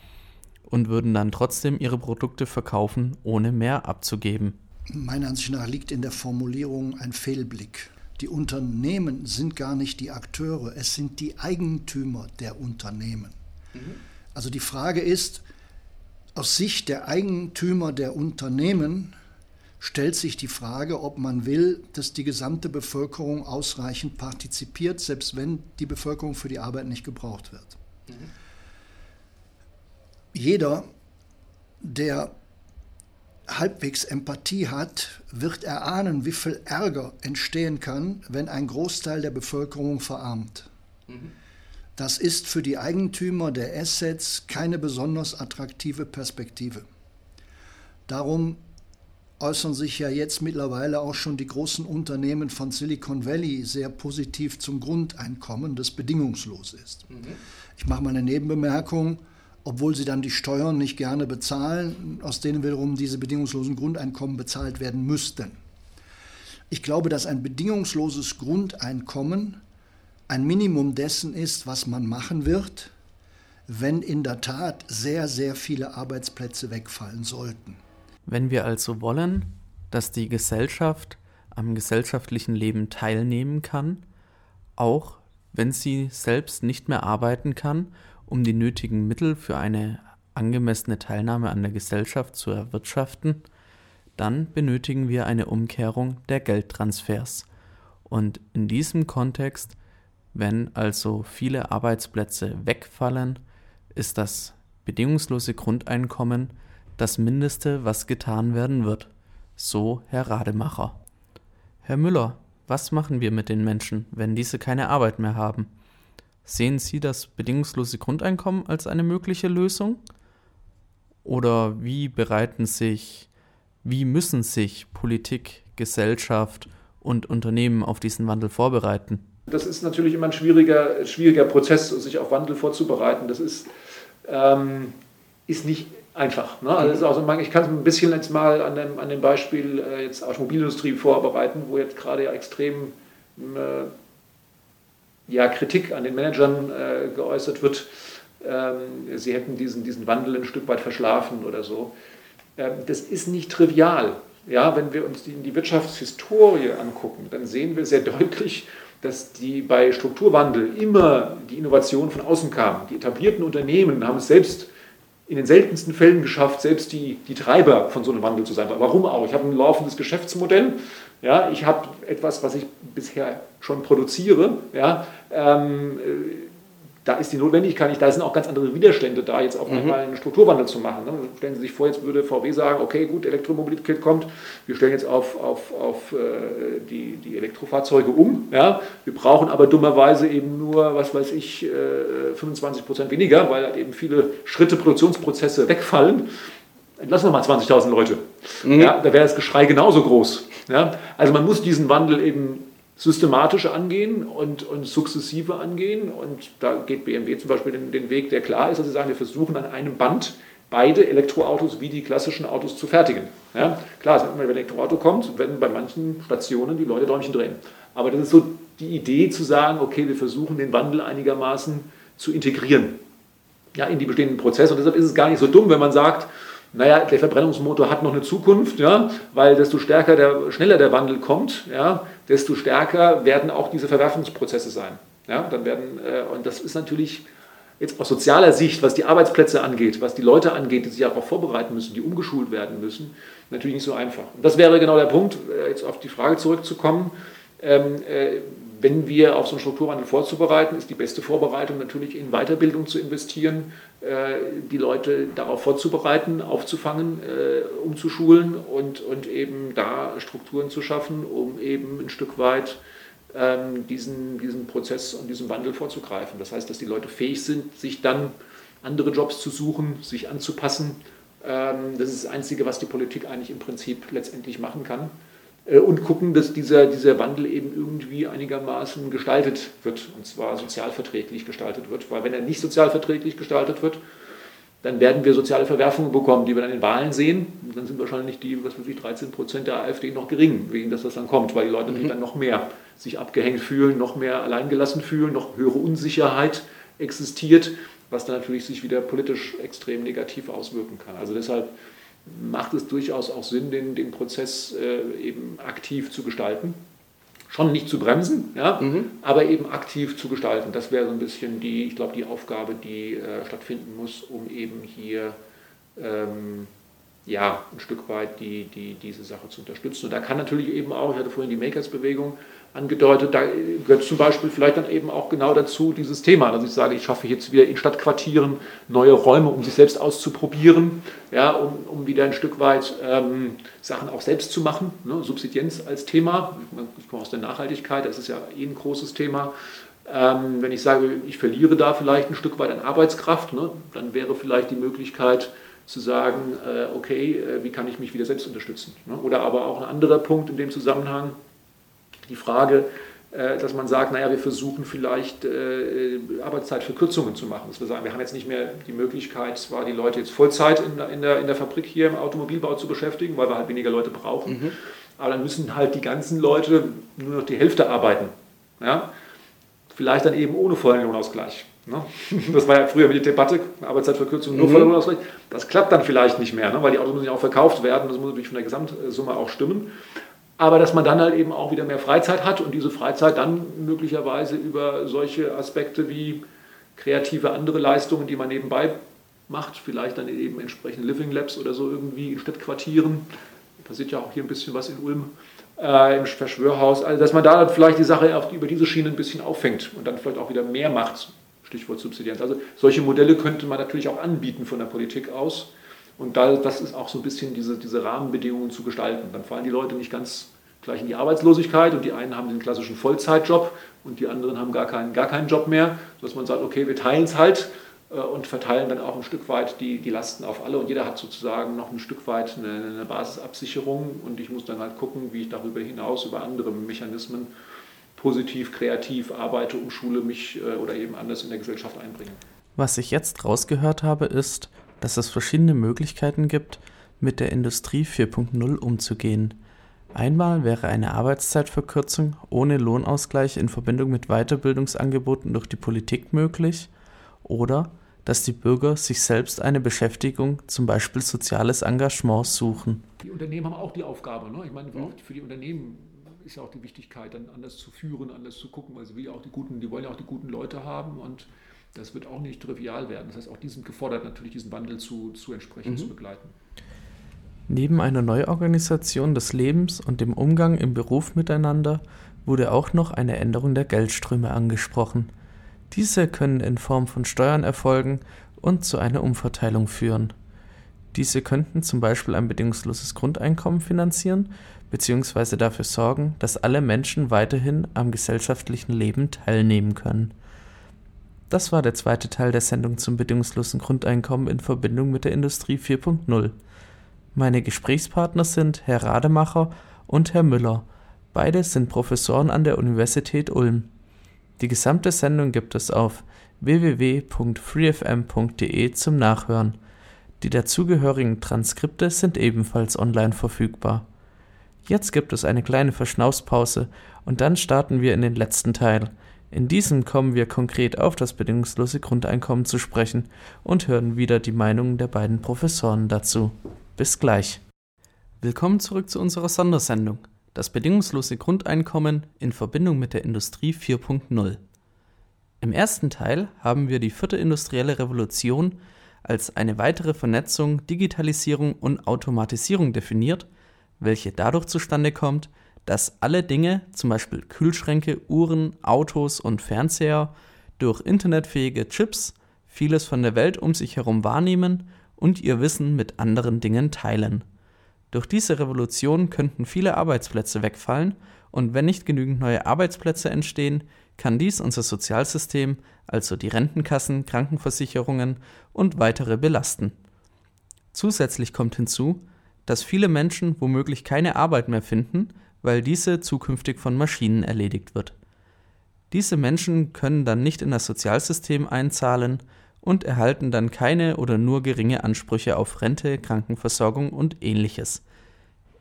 und würden dann trotzdem ihre Produkte verkaufen, ohne mehr abzugeben. Meiner Ansicht nach liegt in der Formulierung ein Fehlblick. Die Unternehmen sind gar nicht die Akteure, es sind die Eigentümer der Unternehmen. Mhm. Also die Frage ist, aus Sicht der Eigentümer der Unternehmen stellt sich die Frage, ob man will, dass die gesamte Bevölkerung ausreichend partizipiert, selbst wenn die Bevölkerung für die Arbeit nicht gebraucht wird. Mhm. Jeder, der halbwegs Empathie hat, wird erahnen, wie viel Ärger entstehen kann, wenn ein Großteil der Bevölkerung verarmt. Mhm. Das ist für die Eigentümer der Assets keine besonders attraktive Perspektive. Darum äußern sich ja jetzt mittlerweile auch schon die großen Unternehmen von Silicon Valley sehr positiv zum Grundeinkommen, das bedingungslos ist. Mhm. Ich mache mal eine Nebenbemerkung obwohl sie dann die Steuern nicht gerne bezahlen, aus denen wiederum diese bedingungslosen Grundeinkommen bezahlt werden müssten. Ich glaube, dass ein bedingungsloses Grundeinkommen ein Minimum dessen ist, was man machen wird, wenn in der Tat sehr, sehr viele Arbeitsplätze wegfallen sollten. Wenn wir also wollen, dass die Gesellschaft am gesellschaftlichen Leben teilnehmen kann, auch wenn sie selbst nicht mehr arbeiten kann um die nötigen Mittel für eine angemessene Teilnahme an der Gesellschaft zu erwirtschaften, dann benötigen wir eine Umkehrung der Geldtransfers. Und in diesem Kontext, wenn also viele Arbeitsplätze wegfallen, ist das bedingungslose Grundeinkommen das Mindeste, was getan werden wird. So Herr Rademacher. Herr Müller, was machen wir mit den Menschen, wenn diese keine Arbeit mehr haben? Sehen Sie das bedingungslose Grundeinkommen als eine mögliche Lösung? Oder wie bereiten sich, wie müssen sich Politik, Gesellschaft und Unternehmen auf diesen Wandel vorbereiten? Das ist natürlich immer ein schwieriger, schwieriger Prozess, sich auf Wandel vorzubereiten. Das ist, ähm, ist nicht einfach. Ne? Also also ich kann es ein bisschen jetzt mal an dem, an dem Beispiel äh, jetzt Automobilindustrie vorbereiten, wo jetzt gerade ja extrem äh, ja, Kritik an den Managern äh, geäußert wird, ähm, sie hätten diesen, diesen Wandel ein Stück weit verschlafen oder so. Ähm, das ist nicht trivial. Ja, wenn wir uns die, die Wirtschaftshistorie angucken, dann sehen wir sehr deutlich, dass die bei Strukturwandel immer die Innovation von außen kam. Die etablierten Unternehmen haben es selbst in den seltensten Fällen geschafft, selbst die, die Treiber von so einem Wandel zu sein. Warum auch? Ich habe ein laufendes Geschäftsmodell, ja, ich habe etwas, was ich bisher schon produziere, ja, ähm, da ist die Notwendigkeit nicht, da sind auch ganz andere Widerstände da, jetzt auf mhm. einmal einen Strukturwandel zu machen. Ne? Stellen Sie sich vor, jetzt würde VW sagen, okay, gut, Elektromobilität kommt, wir stellen jetzt auf, auf, auf äh, die, die Elektrofahrzeuge um, ja? wir brauchen aber dummerweise eben nur, was weiß ich, äh, 25 Prozent weniger, weil halt eben viele Schritte, Produktionsprozesse wegfallen. Entlassen wir mal 20.000 Leute. Mhm. Ja, da wäre das Geschrei genauso groß. Ja? Also man muss diesen Wandel eben systematisch angehen und, und sukzessive angehen. Und da geht BMW zum Beispiel den, den Weg, der klar ist, dass sie sagen, wir versuchen an einem Band beide Elektroautos wie die klassischen Autos zu fertigen. Ja, klar, wenn ein Elektroauto kommt, werden bei manchen Stationen die Leute Däumchen drehen. Aber das ist so die Idee zu sagen, okay, wir versuchen den Wandel einigermaßen zu integrieren ja, in die bestehenden Prozesse. Und deshalb ist es gar nicht so dumm, wenn man sagt, naja, der Verbrennungsmotor hat noch eine Zukunft, ja, weil desto stärker der, schneller der Wandel kommt, ja, desto stärker werden auch diese Verwerfungsprozesse sein. Ja, dann werden, äh, und das ist natürlich jetzt aus sozialer Sicht, was die Arbeitsplätze angeht, was die Leute angeht, die sich darauf vorbereiten müssen, die umgeschult werden müssen, natürlich nicht so einfach. Und das wäre genau der Punkt, äh, jetzt auf die Frage zurückzukommen. Ähm, äh, wenn wir auf so einen Strukturwandel vorzubereiten, ist die beste Vorbereitung natürlich in Weiterbildung zu investieren, die Leute darauf vorzubereiten, aufzufangen, äh, umzuschulen und, und eben da Strukturen zu schaffen, um eben ein Stück weit ähm, diesen, diesen Prozess und diesen Wandel vorzugreifen. Das heißt, dass die Leute fähig sind, sich dann andere Jobs zu suchen, sich anzupassen. Ähm, das ist das Einzige, was die Politik eigentlich im Prinzip letztendlich machen kann. Äh, und gucken, dass dieser, dieser Wandel eben irgendwie einigermaßen gestaltet wird, und zwar sozialverträglich gestaltet wird. Weil wenn er nicht sozialverträglich gestaltet wird, dann werden wir soziale Verwerfungen bekommen, die wir dann in Wahlen sehen. Und dann sind wahrscheinlich die, was weiß ich, 13 Prozent der AfD noch gering, wegen dass das dann kommt, weil die Leute mhm. dann noch mehr sich abgehängt fühlen, noch mehr alleingelassen fühlen, noch höhere Unsicherheit existiert, was dann natürlich sich wieder politisch extrem negativ auswirken kann. Also deshalb macht es durchaus auch Sinn, den, den Prozess äh, eben aktiv zu gestalten. Schon nicht zu bremsen, ja, mhm. aber eben aktiv zu gestalten. Das wäre so ein bisschen die, ich glaube, die Aufgabe, die äh, stattfinden muss, um eben hier ähm, ja, ein Stück weit die, die, diese Sache zu unterstützen. Und da kann natürlich eben auch, ich hatte vorhin die Makers-Bewegung angedeutet, da gehört zum Beispiel vielleicht dann eben auch genau dazu dieses Thema, dass ich sage, ich schaffe jetzt wieder in Stadtquartieren neue Räume, um sich selbst auszuprobieren, ja, um, um wieder ein Stück weit ähm, Sachen auch selbst zu machen. Ne? Subsidienz als Thema, ich komme aus der Nachhaltigkeit, das ist ja eh ein großes Thema. Ähm, wenn ich sage, ich verliere da vielleicht ein Stück weit an Arbeitskraft, ne, dann wäre vielleicht die Möglichkeit, zu sagen, äh, okay, äh, wie kann ich mich wieder selbst unterstützen? Ne? Oder aber auch ein anderer Punkt in dem Zusammenhang, die Frage, äh, dass man sagt, naja, wir versuchen vielleicht äh, Arbeitszeitverkürzungen zu machen. Dass wir sagen, wir haben jetzt nicht mehr die Möglichkeit, zwar die Leute jetzt Vollzeit in der, in der, in der Fabrik hier im Automobilbau zu beschäftigen, weil wir halt weniger Leute brauchen, mhm. aber dann müssen halt die ganzen Leute nur noch die Hälfte arbeiten. Ja? Vielleicht dann eben ohne vollen Lohnausgleich. Ne? Das war ja früher mit der Debatte, Arbeitszeitverkürzung nur mhm. voller Lohnausgleich. Das klappt dann vielleicht nicht mehr, ne? weil die Autos müssen ja auch verkauft werden. Das muss natürlich von der Gesamtsumme auch stimmen. Aber dass man dann halt eben auch wieder mehr Freizeit hat und diese Freizeit dann möglicherweise über solche Aspekte wie kreative andere Leistungen, die man nebenbei macht, vielleicht dann eben entsprechende Living Labs oder so irgendwie in Stadtquartieren. Passiert ja auch hier ein bisschen was in Ulm äh, im Verschwörhaus. Also dass man da dann vielleicht die Sache auf, über diese Schiene ein bisschen auffängt und dann vielleicht auch wieder mehr macht. Stichwort Subsidienz. Also solche Modelle könnte man natürlich auch anbieten von der Politik aus. Und da, das ist auch so ein bisschen diese, diese Rahmenbedingungen zu gestalten. Dann fallen die Leute nicht ganz gleich in die Arbeitslosigkeit und die einen haben den klassischen Vollzeitjob und die anderen haben gar keinen, gar keinen Job mehr, sodass man sagt, okay, wir teilen es halt äh, und verteilen dann auch ein Stück weit die, die Lasten auf alle und jeder hat sozusagen noch ein Stück weit eine, eine Basisabsicherung und ich muss dann halt gucken, wie ich darüber hinaus über andere Mechanismen positiv, kreativ arbeite, umschule mich äh, oder eben anders in der Gesellschaft einbringe. Was ich jetzt rausgehört habe, ist, dass es verschiedene Möglichkeiten gibt, mit der Industrie 4.0 umzugehen. Einmal wäre eine Arbeitszeitverkürzung ohne Lohnausgleich in Verbindung mit Weiterbildungsangeboten durch die Politik möglich oder dass die Bürger sich selbst eine Beschäftigung, zum Beispiel soziales Engagement, suchen. Die Unternehmen haben auch die Aufgabe. Ne? Ich meine, für die Unternehmen ist ja auch die Wichtigkeit, dann anders zu führen, anders zu gucken, weil sie will ja auch die guten, die wollen ja auch die guten Leute haben und das wird auch nicht trivial werden. Das heißt, auch die sind gefordert, natürlich diesen Wandel zu, zu entsprechend mhm. zu begleiten. Neben einer Neuorganisation des Lebens und dem Umgang im Beruf miteinander wurde auch noch eine Änderung der Geldströme angesprochen. Diese können in Form von Steuern erfolgen und zu einer Umverteilung führen. Diese könnten zum Beispiel ein bedingungsloses Grundeinkommen finanzieren bzw. dafür sorgen, dass alle Menschen weiterhin am gesellschaftlichen Leben teilnehmen können. Das war der zweite Teil der Sendung zum bedingungslosen Grundeinkommen in Verbindung mit der Industrie 4.0. Meine Gesprächspartner sind Herr Rademacher und Herr Müller. Beide sind Professoren an der Universität Ulm. Die gesamte Sendung gibt es auf www.freefm.de zum Nachhören. Die dazugehörigen Transkripte sind ebenfalls online verfügbar. Jetzt gibt es eine kleine Verschnaufspause und dann starten wir in den letzten Teil. In diesem kommen wir konkret auf das bedingungslose Grundeinkommen zu sprechen und hören wieder die Meinungen der beiden Professoren dazu. Bis gleich. Willkommen zurück zu unserer Sondersendung. Das bedingungslose Grundeinkommen in Verbindung mit der Industrie 4.0. Im ersten Teil haben wir die vierte industrielle Revolution als eine weitere Vernetzung, Digitalisierung und Automatisierung definiert, welche dadurch zustande kommt, dass alle Dinge, zum Beispiel Kühlschränke, Uhren, Autos und Fernseher, durch internetfähige Chips vieles von der Welt um sich herum wahrnehmen und ihr Wissen mit anderen Dingen teilen. Durch diese Revolution könnten viele Arbeitsplätze wegfallen und wenn nicht genügend neue Arbeitsplätze entstehen, kann dies unser Sozialsystem, also die Rentenkassen, Krankenversicherungen und weitere belasten. Zusätzlich kommt hinzu, dass viele Menschen womöglich keine Arbeit mehr finden, weil diese zukünftig von Maschinen erledigt wird. Diese Menschen können dann nicht in das Sozialsystem einzahlen und erhalten dann keine oder nur geringe Ansprüche auf Rente, Krankenversorgung und ähnliches.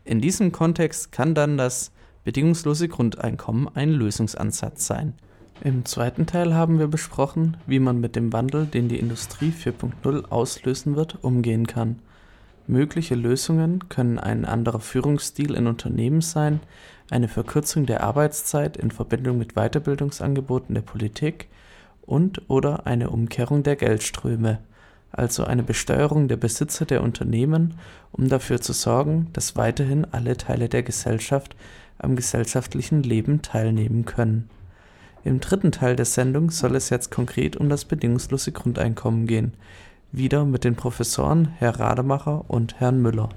In diesem Kontext kann dann das bedingungslose Grundeinkommen ein Lösungsansatz sein. Im zweiten Teil haben wir besprochen, wie man mit dem Wandel, den die Industrie 4.0 auslösen wird, umgehen kann. Mögliche Lösungen können ein anderer Führungsstil in Unternehmen sein, eine Verkürzung der Arbeitszeit in Verbindung mit Weiterbildungsangeboten der Politik und/oder eine Umkehrung der Geldströme, also eine Besteuerung der Besitzer der Unternehmen, um dafür zu sorgen, dass weiterhin alle Teile der Gesellschaft am gesellschaftlichen Leben teilnehmen können. Im dritten Teil der Sendung soll es jetzt konkret um das bedingungslose Grundeinkommen gehen, wieder mit den Professoren Herr Rademacher und Herrn Müller.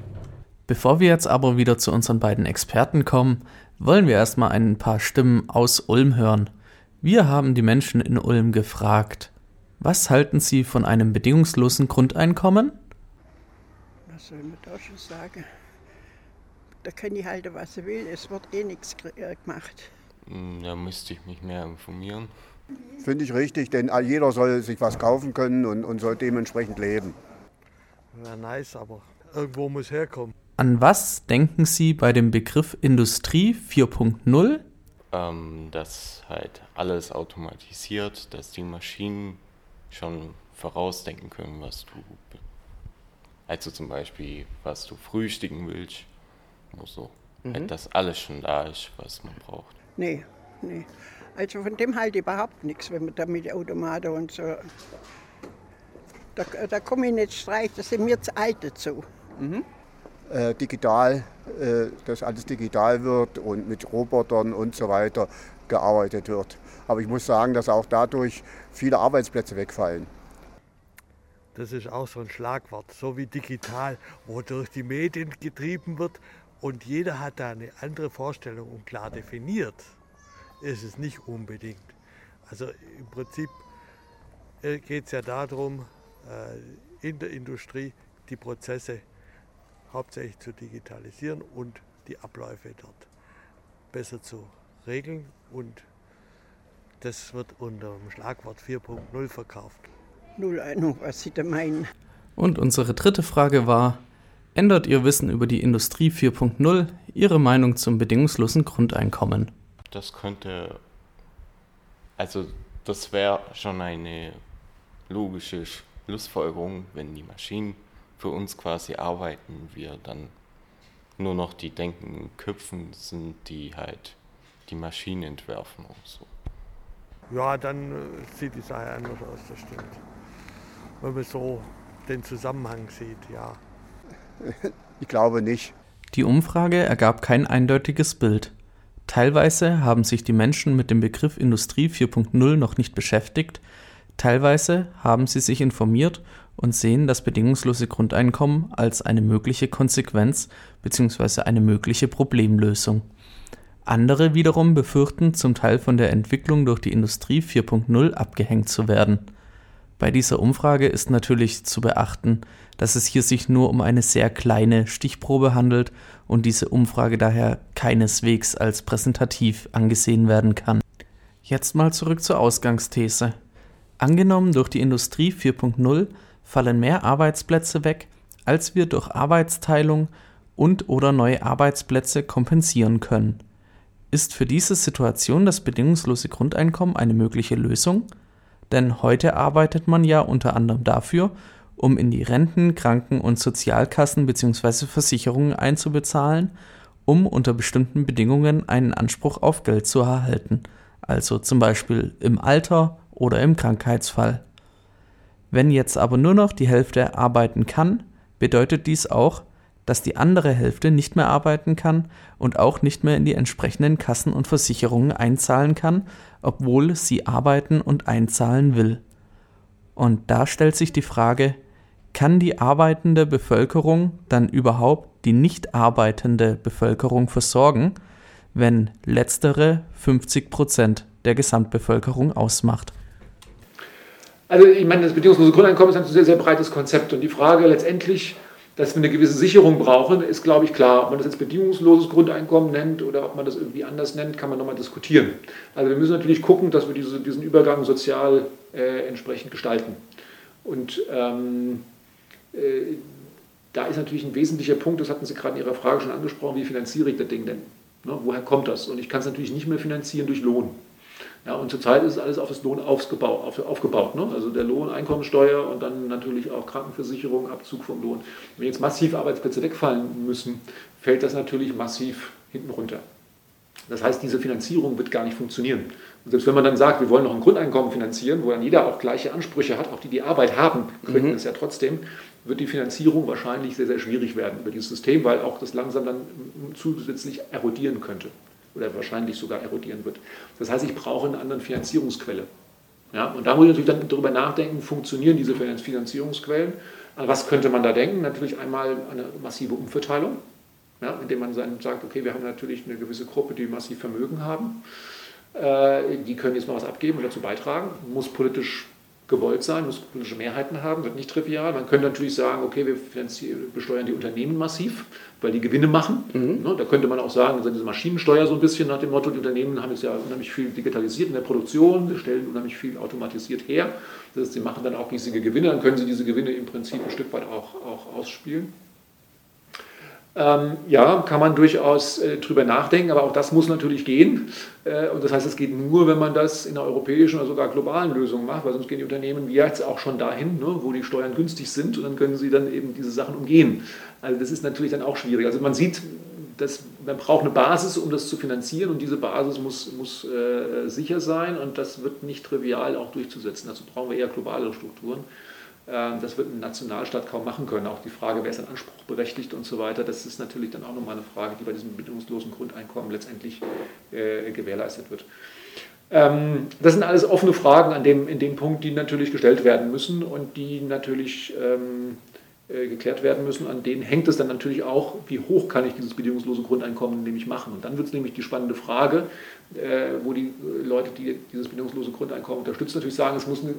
Bevor wir jetzt aber wieder zu unseren beiden Experten kommen, wollen wir erstmal ein paar Stimmen aus Ulm hören. Wir haben die Menschen in Ulm gefragt, was halten sie von einem bedingungslosen Grundeinkommen? Was soll man da schon sagen? Da kann ich halten, was ich will, es wird eh nichts äh, gemacht. Hm, da müsste ich mich mehr informieren. Finde ich richtig, denn jeder soll sich was kaufen können und, und soll dementsprechend leben. Wäre nice, aber irgendwo muss herkommen. An was denken Sie bei dem Begriff Industrie 4.0? Ähm, dass halt alles automatisiert, dass die Maschinen schon vorausdenken können, was du, also zum Beispiel, was du frühstücken willst, so, mhm. halt, dass alles schon da ist, was man braucht. Nee, nee. Also von dem halt überhaupt nichts, wenn man da mit Automaten und so. Da, da komme ich nicht streich, das sind mir zu alt dazu. Mhm. Äh, digital, äh, dass alles digital wird und mit Robotern und so weiter gearbeitet wird. Aber ich muss sagen, dass auch dadurch viele Arbeitsplätze wegfallen. Das ist auch so ein Schlagwort, so wie digital, wo durch die Medien getrieben wird und jeder hat da eine andere Vorstellung und klar definiert ist es nicht unbedingt. Also im Prinzip äh, geht es ja darum, äh, in der Industrie die Prozesse hauptsächlich zu digitalisieren und die Abläufe dort besser zu regeln. Und das wird unter dem Schlagwort 4.0 verkauft. Null Ahnung, was Sie da meinen. Und unsere dritte Frage war, ändert Ihr Wissen über die Industrie 4.0 Ihre Meinung zum bedingungslosen Grundeinkommen? Das könnte, also das wäre schon eine logische Schlussfolgerung, wenn die Maschinen für uns quasi arbeiten, wir dann nur noch die denkenden Köpfen sind, die halt die Maschinen entwerfen und so. Ja, dann äh, sieht die Sache anders aus, das stimmt. Wenn man so den Zusammenhang sieht, ja. Ich glaube nicht. Die Umfrage ergab kein eindeutiges Bild. Teilweise haben sich die Menschen mit dem Begriff Industrie 4.0 noch nicht beschäftigt, teilweise haben sie sich informiert und sehen das bedingungslose Grundeinkommen als eine mögliche Konsequenz bzw. eine mögliche Problemlösung. Andere wiederum befürchten, zum Teil von der Entwicklung durch die Industrie 4.0 abgehängt zu werden. Bei dieser Umfrage ist natürlich zu beachten, dass es hier sich nur um eine sehr kleine Stichprobe handelt und diese Umfrage daher keineswegs als präsentativ angesehen werden kann. Jetzt mal zurück zur Ausgangsthese. Angenommen durch die Industrie 4.0 fallen mehr Arbeitsplätze weg, als wir durch Arbeitsteilung und oder neue Arbeitsplätze kompensieren können. Ist für diese Situation das bedingungslose Grundeinkommen eine mögliche Lösung? Denn heute arbeitet man ja unter anderem dafür, um in die Renten, Kranken- und Sozialkassen bzw. Versicherungen einzubezahlen, um unter bestimmten Bedingungen einen Anspruch auf Geld zu erhalten, also zum Beispiel im Alter oder im Krankheitsfall. Wenn jetzt aber nur noch die Hälfte arbeiten kann, bedeutet dies auch, dass die andere Hälfte nicht mehr arbeiten kann und auch nicht mehr in die entsprechenden Kassen und Versicherungen einzahlen kann, obwohl sie arbeiten und einzahlen will. Und da stellt sich die Frage, kann die arbeitende Bevölkerung dann überhaupt die nicht arbeitende Bevölkerung versorgen, wenn letztere 50 Prozent der Gesamtbevölkerung ausmacht? Also ich meine, das bedingungslose Grundeinkommen ist ein sehr, sehr breites Konzept und die Frage letztendlich, dass wir eine gewisse Sicherung brauchen, ist, glaube ich, klar. Ob man das jetzt bedingungsloses Grundeinkommen nennt oder ob man das irgendwie anders nennt, kann man nochmal diskutieren. Also wir müssen natürlich gucken, dass wir diese, diesen Übergang sozial äh, entsprechend gestalten. Und ähm, äh, da ist natürlich ein wesentlicher Punkt, das hatten Sie gerade in Ihrer Frage schon angesprochen, wie finanziere ich das Ding denn? Ne, woher kommt das? Und ich kann es natürlich nicht mehr finanzieren durch Lohn. Ja, und zurzeit ist alles auf das Lohn aufgebaut. Auf, aufgebaut ne? Also der Lohn, Einkommensteuer und dann natürlich auch Krankenversicherung, Abzug vom Lohn. Wenn jetzt massiv Arbeitsplätze wegfallen müssen, fällt das natürlich massiv hinten runter. Das heißt, diese Finanzierung wird gar nicht funktionieren. Und selbst wenn man dann sagt, wir wollen noch ein Grundeinkommen finanzieren, wo dann jeder auch gleiche Ansprüche hat, auch die, die Arbeit haben, können mhm. es ja trotzdem, wird die Finanzierung wahrscheinlich sehr, sehr schwierig werden über dieses System, weil auch das langsam dann zusätzlich erodieren könnte oder wahrscheinlich sogar erodieren wird. Das heißt, ich brauche eine andere Finanzierungsquelle. Ja, und da muss ich natürlich dann darüber nachdenken, funktionieren diese Finanzierungsquellen? An was könnte man da denken? Natürlich einmal eine massive Umverteilung, ja, indem man sagt, okay, wir haben natürlich eine gewisse Gruppe, die massiv Vermögen haben. Äh, die können jetzt mal was abgeben und dazu beitragen. Muss politisch gewollt sein, muss politische Mehrheiten haben, wird nicht trivial. Man könnte natürlich sagen, okay, wir besteuern die Unternehmen massiv, weil die Gewinne machen. Mhm. Ne, da könnte man auch sagen, diese Maschinensteuer so ein bisschen nach dem Motto, die Unternehmen haben jetzt ja unheimlich viel digitalisiert in der Produktion, sie stellen unheimlich viel automatisiert her. Das heißt, sie machen dann auch riesige Gewinne, dann können sie diese Gewinne im Prinzip ein Stück weit auch, auch ausspielen. Ähm, ja, kann man durchaus äh, drüber nachdenken, aber auch das muss natürlich gehen. Äh, und das heißt, es geht nur, wenn man das in einer europäischen oder sogar globalen Lösung macht, weil sonst gehen die Unternehmen wie jetzt auch schon dahin, ne, wo die Steuern günstig sind und dann können sie dann eben diese Sachen umgehen. Also das ist natürlich dann auch schwierig. Also man sieht, dass man braucht eine Basis, um das zu finanzieren und diese Basis muss, muss äh, sicher sein und das wird nicht trivial auch durchzusetzen. Dazu brauchen wir eher globale Strukturen. Ähm, das wird ein Nationalstaat kaum machen können. Auch die Frage, wer ist ein Anspruch berechtigt und so weiter, das ist natürlich dann auch nochmal eine Frage, die bei diesem bedingungslosen Grundeinkommen letztendlich äh, gewährleistet wird. Ähm, das sind alles offene Fragen an dem, in dem Punkt, die natürlich gestellt werden müssen und die natürlich ähm, äh, geklärt werden müssen. An denen hängt es dann natürlich auch, wie hoch kann ich dieses bedingungslose Grundeinkommen nämlich machen. Und dann wird es nämlich die spannende Frage, äh, wo die Leute, die dieses bedingungslose Grundeinkommen unterstützen, natürlich sagen, es muss eine,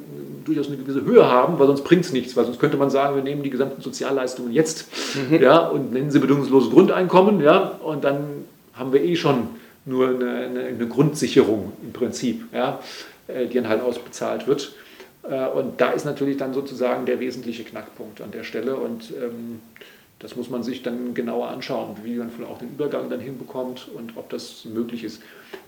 durchaus eine gewisse Höhe haben, weil sonst bringt es nichts. Weil sonst könnte man sagen, wir nehmen die gesamten Sozialleistungen jetzt mhm. ja, und nennen sie bedingungsloses Grundeinkommen ja, und dann haben wir eh schon nur eine, eine, eine Grundsicherung im Prinzip, ja, äh, die dann halt ausbezahlt wird. Äh, und da ist natürlich dann sozusagen der wesentliche Knackpunkt an der Stelle. Und ähm, das muss man sich dann genauer anschauen, wie man auch den Übergang dann hinbekommt und ob das möglich ist.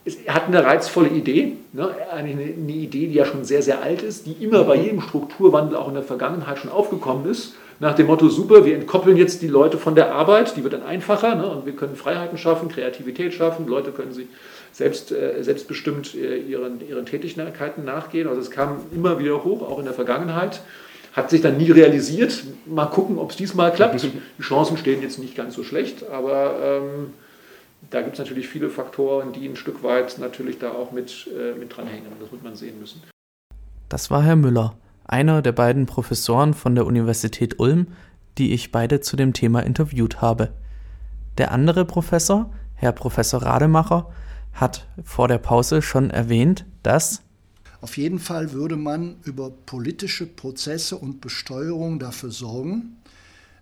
Es hat eine reizvolle Idee, ne? eine, eine, Idee, die ja schon sehr, sehr alt ist, die immer bei jedem Strukturwandel auch in der Vergangenheit schon aufgekommen ist. Nach dem Motto, super, wir entkoppeln jetzt die Leute von der Arbeit, die wird dann einfacher ne, und wir können Freiheiten schaffen, Kreativität schaffen, Leute können sich selbst, äh, selbstbestimmt äh, ihren, ihren Tätigkeiten nachgehen. Also es kam immer wieder hoch, auch in der Vergangenheit. Hat sich dann nie realisiert. Mal gucken, ob es diesmal klappt. Die Chancen stehen jetzt nicht ganz so schlecht, aber ähm, da gibt es natürlich viele Faktoren, die ein Stück weit natürlich da auch mit, äh, mit dranhängen. Das muss man sehen müssen. Das war Herr Müller, einer der beiden Professoren von der Universität Ulm, die ich beide zu dem Thema interviewt habe. Der andere Professor, Herr Professor Rademacher, hat vor der Pause schon erwähnt, dass auf jeden Fall würde man über politische Prozesse und Besteuerung dafür sorgen,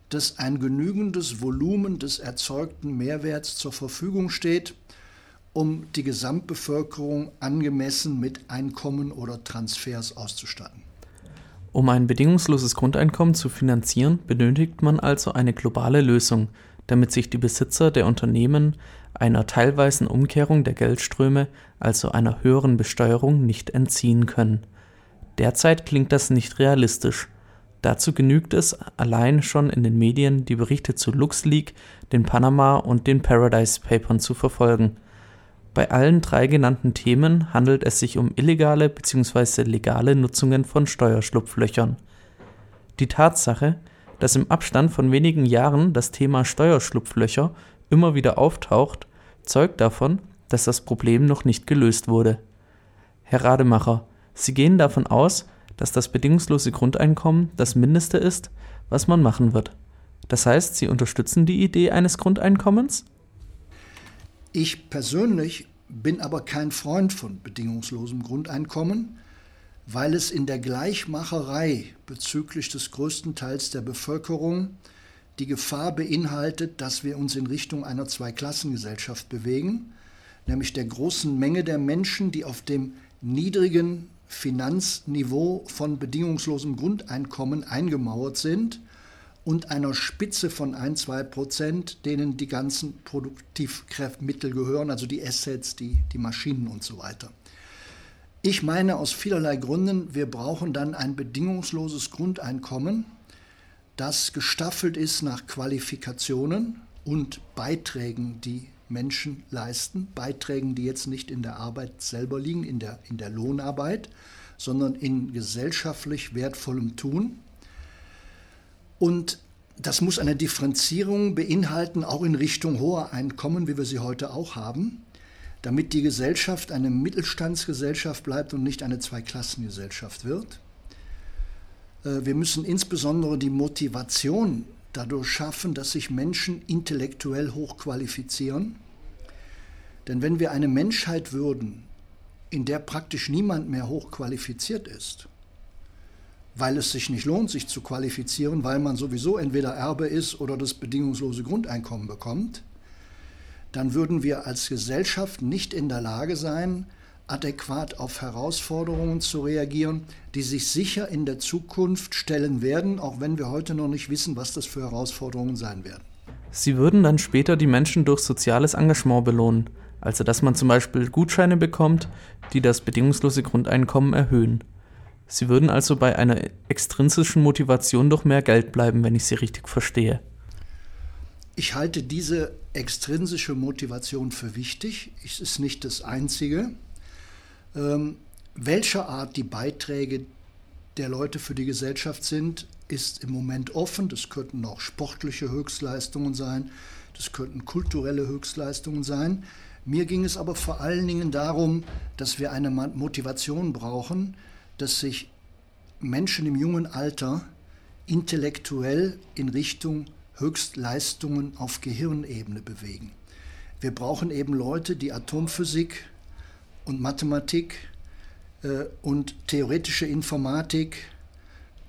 dass ein genügendes Volumen des erzeugten Mehrwerts zur Verfügung steht, um die Gesamtbevölkerung angemessen mit Einkommen oder Transfers auszustatten. Um ein bedingungsloses Grundeinkommen zu finanzieren, benötigt man also eine globale Lösung, damit sich die Besitzer der Unternehmen einer teilweisen Umkehrung der Geldströme, also einer höheren Besteuerung, nicht entziehen können. Derzeit klingt das nicht realistisch. Dazu genügt es allein schon in den Medien die Berichte zu LuxLeak, den Panama und den Paradise Papern zu verfolgen. Bei allen drei genannten Themen handelt es sich um illegale bzw. legale Nutzungen von Steuerschlupflöchern. Die Tatsache, dass im Abstand von wenigen Jahren das Thema Steuerschlupflöcher immer wieder auftaucht, zeugt davon, dass das Problem noch nicht gelöst wurde. Herr Rademacher, Sie gehen davon aus, dass das bedingungslose Grundeinkommen das Mindeste ist, was man machen wird. Das heißt, Sie unterstützen die Idee eines Grundeinkommens? Ich persönlich bin aber kein Freund von bedingungslosem Grundeinkommen, weil es in der Gleichmacherei bezüglich des größten Teils der Bevölkerung die Gefahr beinhaltet, dass wir uns in Richtung einer Zweiklassengesellschaft bewegen, nämlich der großen Menge der Menschen, die auf dem niedrigen Finanzniveau von bedingungslosem Grundeinkommen eingemauert sind und einer Spitze von ein, zwei Prozent, denen die ganzen Produktivmittel gehören, also die Assets, die, die Maschinen und so weiter. Ich meine aus vielerlei Gründen, wir brauchen dann ein bedingungsloses Grundeinkommen, das gestaffelt ist nach Qualifikationen und Beiträgen, die Menschen leisten, Beiträgen, die jetzt nicht in der Arbeit selber liegen, in der, in der Lohnarbeit, sondern in gesellschaftlich wertvollem Tun. Und das muss eine Differenzierung beinhalten, auch in Richtung hoher Einkommen, wie wir sie heute auch haben, damit die Gesellschaft eine Mittelstandsgesellschaft bleibt und nicht eine Zweiklassengesellschaft wird. Äh, wir müssen insbesondere die Motivation dadurch schaffen, dass sich Menschen intellektuell hochqualifizieren. Denn wenn wir eine Menschheit würden, in der praktisch niemand mehr hochqualifiziert ist, weil es sich nicht lohnt, sich zu qualifizieren, weil man sowieso entweder Erbe ist oder das bedingungslose Grundeinkommen bekommt, dann würden wir als Gesellschaft nicht in der Lage sein, adäquat auf Herausforderungen zu reagieren, die sich sicher in der Zukunft stellen werden, auch wenn wir heute noch nicht wissen, was das für Herausforderungen sein werden. Sie würden dann später die Menschen durch soziales Engagement belohnen, also dass man zum Beispiel Gutscheine bekommt, die das bedingungslose Grundeinkommen erhöhen. Sie würden also bei einer extrinsischen Motivation durch mehr Geld bleiben, wenn ich Sie richtig verstehe. Ich halte diese extrinsische Motivation für wichtig. Es ist nicht das Einzige ähm, welcher Art die Beiträge der Leute für die Gesellschaft sind, ist im Moment offen. Das könnten auch sportliche Höchstleistungen sein, das könnten kulturelle Höchstleistungen sein. Mir ging es aber vor allen Dingen darum, dass wir eine Motivation brauchen, dass sich Menschen im jungen Alter intellektuell in Richtung Höchstleistungen auf Gehirnebene bewegen. Wir brauchen eben Leute, die Atomphysik, und Mathematik äh, und theoretische Informatik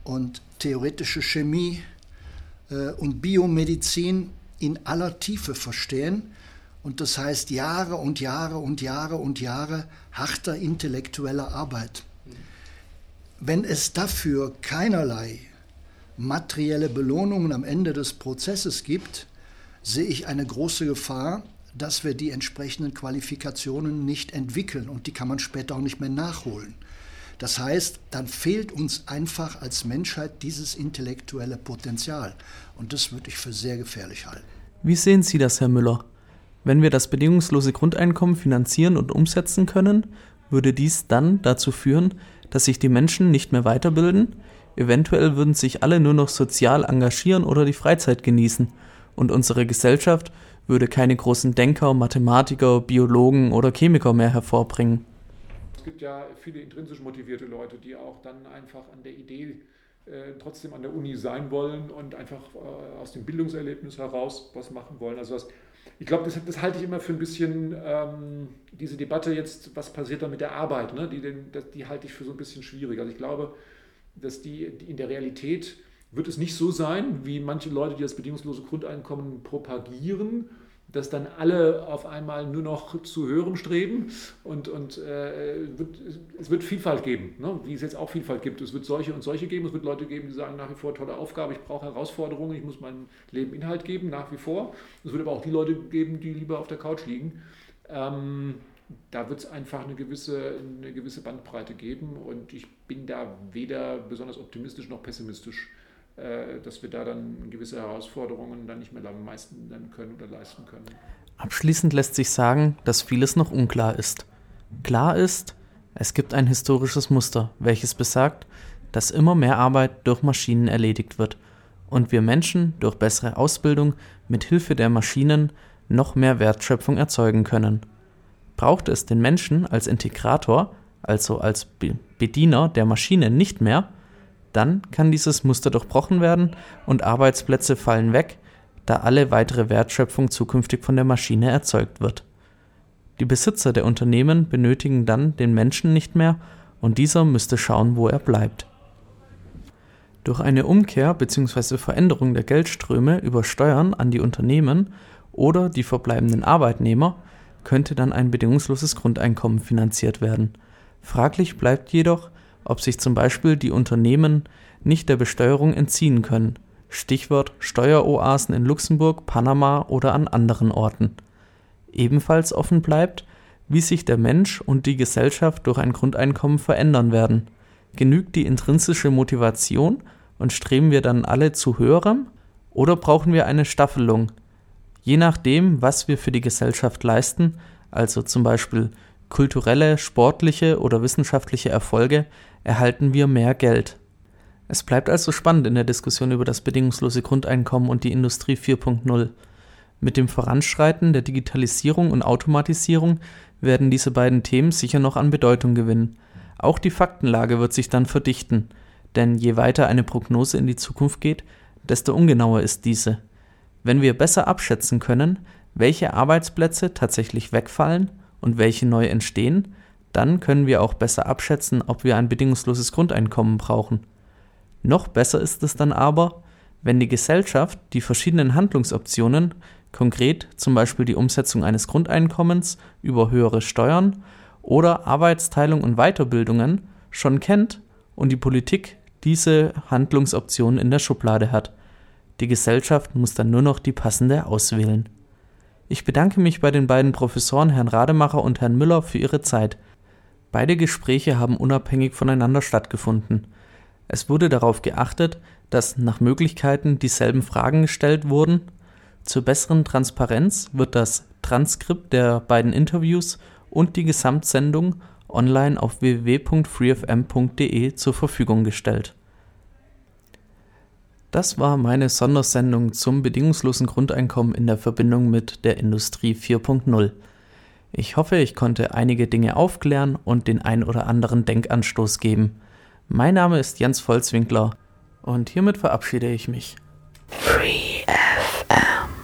und theoretische Chemie äh, und Biomedizin in aller Tiefe verstehen. Und das heißt Jahre und Jahre und Jahre und Jahre harter intellektueller Arbeit. Wenn es dafür keinerlei materielle Belohnungen am Ende des Prozesses gibt, sehe ich eine große Gefahr, dass wir die entsprechenden Qualifikationen nicht entwickeln und die kann man später auch nicht mehr nachholen. Das heißt, dann fehlt uns einfach als Menschheit dieses intellektuelle Potenzial. Und das würde ich für sehr gefährlich halten. Wie sehen Sie das, Herr Müller? Wenn wir das bedingungslose Grundeinkommen finanzieren und umsetzen können, würde dies dann dazu führen, dass sich die Menschen nicht mehr weiterbilden, eventuell würden sich alle nur noch sozial engagieren oder die Freizeit genießen, und unsere Gesellschaft würde keine großen Denker, Mathematiker, Biologen oder Chemiker mehr hervorbringen. Es gibt ja viele intrinsisch motivierte Leute, die auch dann einfach an der Idee äh, trotzdem an der Uni sein wollen und einfach äh, aus dem Bildungserlebnis heraus was machen wollen. Also was, ich glaube, das, das, halte ich immer für ein bisschen, ähm, diese Debatte jetzt, was passiert da mit der Arbeit, ne? die, den, das, die halte ich für so ein bisschen schwierig. Also ich glaube, dass die, die in der Realität wird es nicht so sein, wie manche Leute, die das bedingungslose Grundeinkommen propagieren, dass dann alle auf einmal nur noch zu höherem streben und, und äh, wird, es wird Vielfalt geben, ne? wie es jetzt auch Vielfalt gibt. Es wird solche und solche geben, es wird Leute geben, die sagen nach wie vor tolle Aufgabe, ich brauche Herausforderungen, ich muss meinem Leben Inhalt geben, nach wie vor. Es wird aber auch die Leute geben, die lieber auf der Couch liegen. Ähm, da wird es einfach eine gewisse, eine gewisse Bandbreite geben und ich bin da weder besonders optimistisch noch pessimistisch dass wir da dann gewisse Herausforderungen dann nicht mehr meistern können oder leisten können. Abschließend lässt sich sagen, dass vieles noch unklar ist. Klar ist, es gibt ein historisches Muster, welches besagt, dass immer mehr Arbeit durch Maschinen erledigt wird und wir Menschen durch bessere Ausbildung mit Hilfe der Maschinen noch mehr Wertschöpfung erzeugen können. Braucht es den Menschen als Integrator, also als Bediener der Maschine nicht mehr, dann kann dieses Muster durchbrochen werden und Arbeitsplätze fallen weg, da alle weitere Wertschöpfung zukünftig von der Maschine erzeugt wird. Die Besitzer der Unternehmen benötigen dann den Menschen nicht mehr und dieser müsste schauen, wo er bleibt. Durch eine Umkehr bzw. Veränderung der Geldströme über Steuern an die Unternehmen oder die verbleibenden Arbeitnehmer könnte dann ein bedingungsloses Grundeinkommen finanziert werden. Fraglich bleibt jedoch, ob sich zum Beispiel die Unternehmen nicht der Besteuerung entziehen können (Stichwort Steueroasen in Luxemburg, Panama oder an anderen Orten). Ebenfalls offen bleibt, wie sich der Mensch und die Gesellschaft durch ein Grundeinkommen verändern werden. Genügt die intrinsische Motivation und streben wir dann alle zu Höherem, oder brauchen wir eine Staffelung? Je nachdem, was wir für die Gesellschaft leisten, also zum Beispiel kulturelle, sportliche oder wissenschaftliche Erfolge, erhalten wir mehr Geld. Es bleibt also spannend in der Diskussion über das bedingungslose Grundeinkommen und die Industrie 4.0. Mit dem Voranschreiten der Digitalisierung und Automatisierung werden diese beiden Themen sicher noch an Bedeutung gewinnen. Auch die Faktenlage wird sich dann verdichten, denn je weiter eine Prognose in die Zukunft geht, desto ungenauer ist diese. Wenn wir besser abschätzen können, welche Arbeitsplätze tatsächlich wegfallen und welche neu entstehen, dann können wir auch besser abschätzen, ob wir ein bedingungsloses Grundeinkommen brauchen. Noch besser ist es dann aber, wenn die Gesellschaft die verschiedenen Handlungsoptionen, konkret zum Beispiel die Umsetzung eines Grundeinkommens über höhere Steuern oder Arbeitsteilung und Weiterbildungen, schon kennt und die Politik diese Handlungsoptionen in der Schublade hat. Die Gesellschaft muss dann nur noch die passende auswählen. Ich bedanke mich bei den beiden Professoren Herrn Rademacher und Herrn Müller für ihre Zeit. Beide Gespräche haben unabhängig voneinander stattgefunden. Es wurde darauf geachtet, dass nach Möglichkeiten dieselben Fragen gestellt wurden. Zur besseren Transparenz wird das Transkript der beiden Interviews und die Gesamtsendung online auf www.freefm.de zur Verfügung gestellt. Das war meine Sondersendung zum bedingungslosen Grundeinkommen in der Verbindung mit der Industrie 4.0. Ich hoffe, ich konnte einige Dinge aufklären und den ein oder anderen Denkanstoß geben. Mein Name ist Jens Volzwinkler und hiermit verabschiede ich mich. Free FM.